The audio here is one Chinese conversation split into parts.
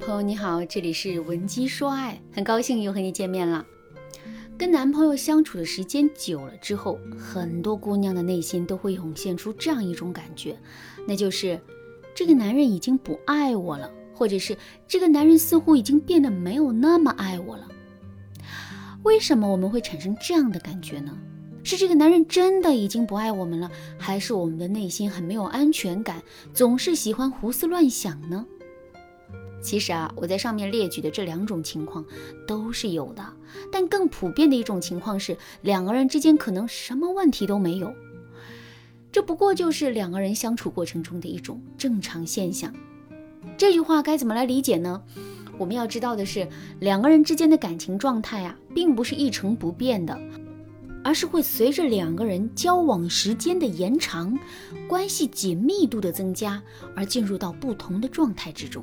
朋友你好，这里是文姬说爱，很高兴又和你见面了。跟男朋友相处的时间久了之后，很多姑娘的内心都会涌现出这样一种感觉，那就是这个男人已经不爱我了，或者是这个男人似乎已经变得没有那么爱我了。为什么我们会产生这样的感觉呢？是这个男人真的已经不爱我们了，还是我们的内心很没有安全感，总是喜欢胡思乱想呢？其实啊，我在上面列举的这两种情况都是有的，但更普遍的一种情况是，两个人之间可能什么问题都没有，这不过就是两个人相处过程中的一种正常现象。这句话该怎么来理解呢？我们要知道的是，两个人之间的感情状态啊，并不是一成不变的，而是会随着两个人交往时间的延长，关系紧密度的增加，而进入到不同的状态之中。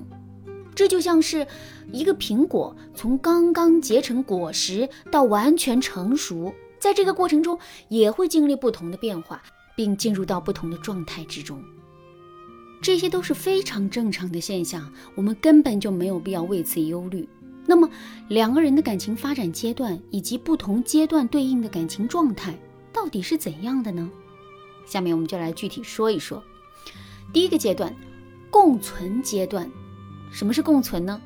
这就像是一个苹果从刚刚结成果实到完全成熟，在这个过程中也会经历不同的变化，并进入到不同的状态之中。这些都是非常正常的现象，我们根本就没有必要为此忧虑。那么，两个人的感情发展阶段以及不同阶段对应的感情状态到底是怎样的呢？下面我们就来具体说一说。第一个阶段，共存阶段。什么是共存呢？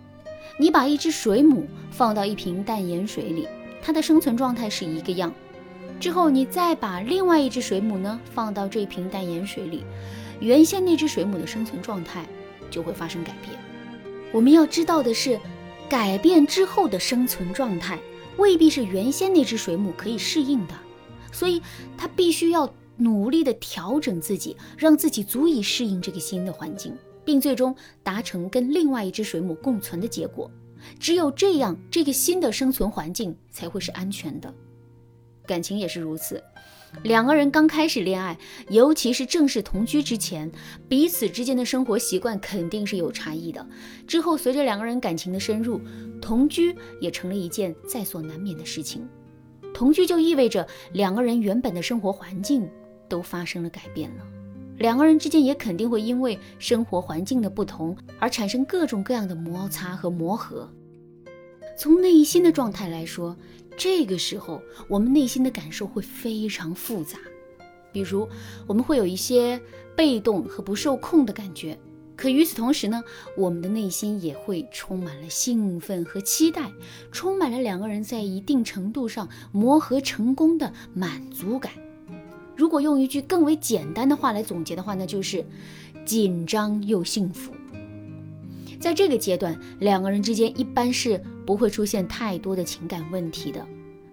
你把一只水母放到一瓶淡盐水里，它的生存状态是一个样。之后你再把另外一只水母呢放到这瓶淡盐水里，原先那只水母的生存状态就会发生改变。我们要知道的是，改变之后的生存状态未必是原先那只水母可以适应的，所以它必须要努力的调整自己，让自己足以适应这个新的环境。并最终达成跟另外一只水母共存的结果。只有这样，这个新的生存环境才会是安全的。感情也是如此，两个人刚开始恋爱，尤其是正式同居之前，彼此之间的生活习惯肯定是有差异的。之后随着两个人感情的深入，同居也成了一件在所难免的事情。同居就意味着两个人原本的生活环境都发生了改变了。两个人之间也肯定会因为生活环境的不同而产生各种各样的摩擦和磨合。从内心的状态来说，这个时候我们内心的感受会非常复杂。比如，我们会有一些被动和不受控的感觉，可与此同时呢，我们的内心也会充满了兴奋和期待，充满了两个人在一定程度上磨合成功的满足感。如果用一句更为简单的话来总结的话，那就是紧张又幸福。在这个阶段，两个人之间一般是不会出现太多的情感问题的，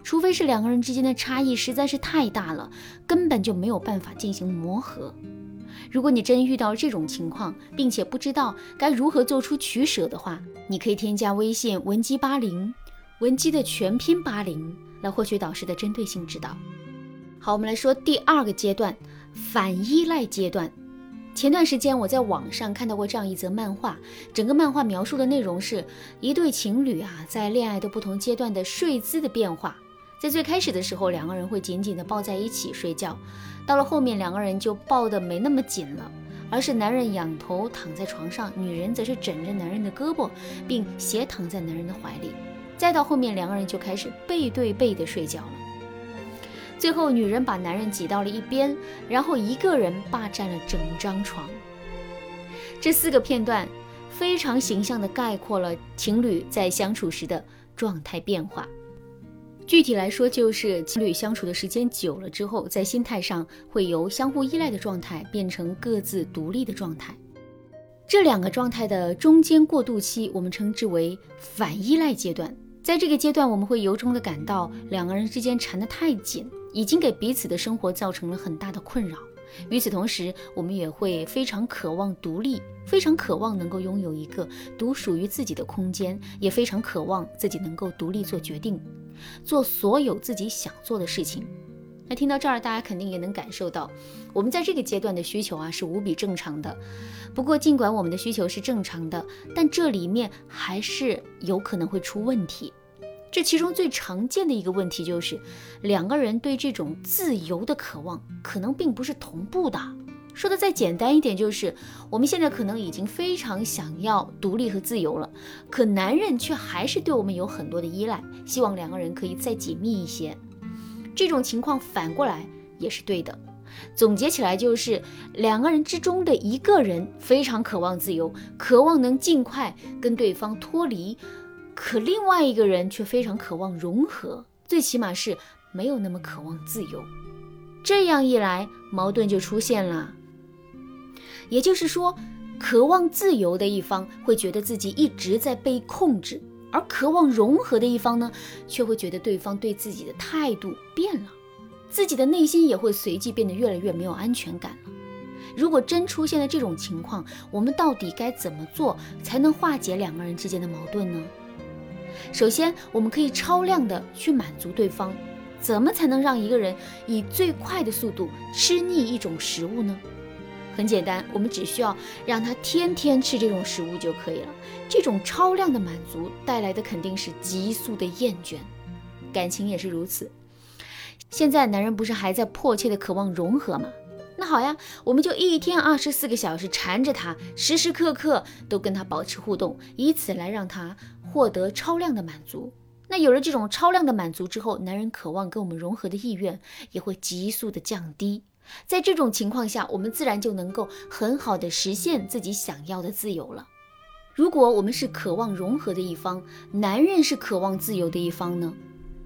除非是两个人之间的差异实在是太大了，根本就没有办法进行磨合。如果你真遇到这种情况，并且不知道该如何做出取舍的话，你可以添加微信文姬八零，文姬的全拼八零，来获取导师的针对性指导。好，我们来说第二个阶段，反依赖阶段。前段时间我在网上看到过这样一则漫画，整个漫画描述的内容是一对情侣啊，在恋爱的不同阶段的睡姿的变化。在最开始的时候，两个人会紧紧地抱在一起睡觉，到了后面，两个人就抱得没那么紧了，而是男人仰头躺在床上，女人则是枕着男人的胳膊，并斜躺在男人的怀里。再到后面，两个人就开始背对背的睡觉了。最后，女人把男人挤到了一边，然后一个人霸占了整张床。这四个片段非常形象地概括了情侣在相处时的状态变化。具体来说，就是情侣相处的时间久了之后，在心态上会由相互依赖的状态变成各自独立的状态。这两个状态的中间过渡期，我们称之为反依赖阶段。在这个阶段，我们会由衷地感到两个人之间缠得太紧。已经给彼此的生活造成了很大的困扰。与此同时，我们也会非常渴望独立，非常渴望能够拥有一个独属于自己的空间，也非常渴望自己能够独立做决定，做所有自己想做的事情。那听到这儿，大家肯定也能感受到，我们在这个阶段的需求啊是无比正常的。不过，尽管我们的需求是正常的，但这里面还是有可能会出问题。这其中最常见的一个问题就是，两个人对这种自由的渴望可能并不是同步的。说的再简单一点，就是我们现在可能已经非常想要独立和自由了，可男人却还是对我们有很多的依赖，希望两个人可以再紧密一些。这种情况反过来也是对的。总结起来就是，两个人之中的一个人非常渴望自由，渴望能尽快跟对方脱离，可另外一个人却非常渴望融合，最起码是没有那么渴望自由。这样一来，矛盾就出现了。也就是说，渴望自由的一方会觉得自己一直在被控制，而渴望融合的一方呢，却会觉得对方对自己的态度变了，自己的内心也会随即变得越来越没有安全感了。如果真出现了这种情况，我们到底该怎么做才能化解两个人之间的矛盾呢？首先，我们可以超量的去满足对方。怎么才能让一个人以最快的速度吃腻一种食物呢？很简单，我们只需要让他天天吃这种食物就可以了。这种超量的满足带来的肯定是急速的厌倦，感情也是如此。现在男人不是还在迫切的渴望融合吗？那好呀，我们就一天二十四个小时缠着他，时时刻刻都跟他保持互动，以此来让他获得超量的满足。那有了这种超量的满足之后，男人渴望跟我们融合的意愿也会急速的降低。在这种情况下，我们自然就能够很好的实现自己想要的自由了。如果我们是渴望融合的一方，男人是渴望自由的一方呢？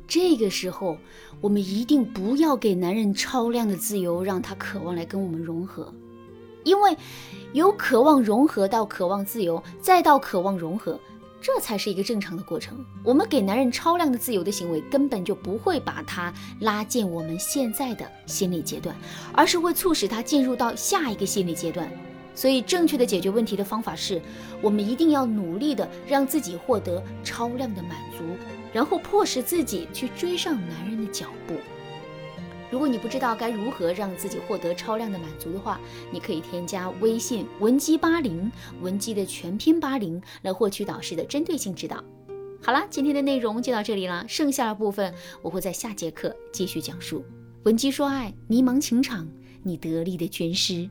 这个时候，我们一定不要给男人超量的自由，让他渴望来跟我们融合，因为由渴望融合到渴望自由，再到渴望融合。这才是一个正常的过程。我们给男人超量的自由的行为，根本就不会把他拉进我们现在的心理阶段，而是会促使他进入到下一个心理阶段。所以，正确的解决问题的方法是，我们一定要努力的让自己获得超量的满足，然后迫使自己去追上男人的脚步。如果你不知道该如何让自己获得超量的满足的话，你可以添加微信文姬八零，文姬的全拼八零，来获取导师的针对性指导。好了，今天的内容就到这里了，剩下的部分我会在下节课继续讲述。文姬说爱，迷茫情场，你得力的军师。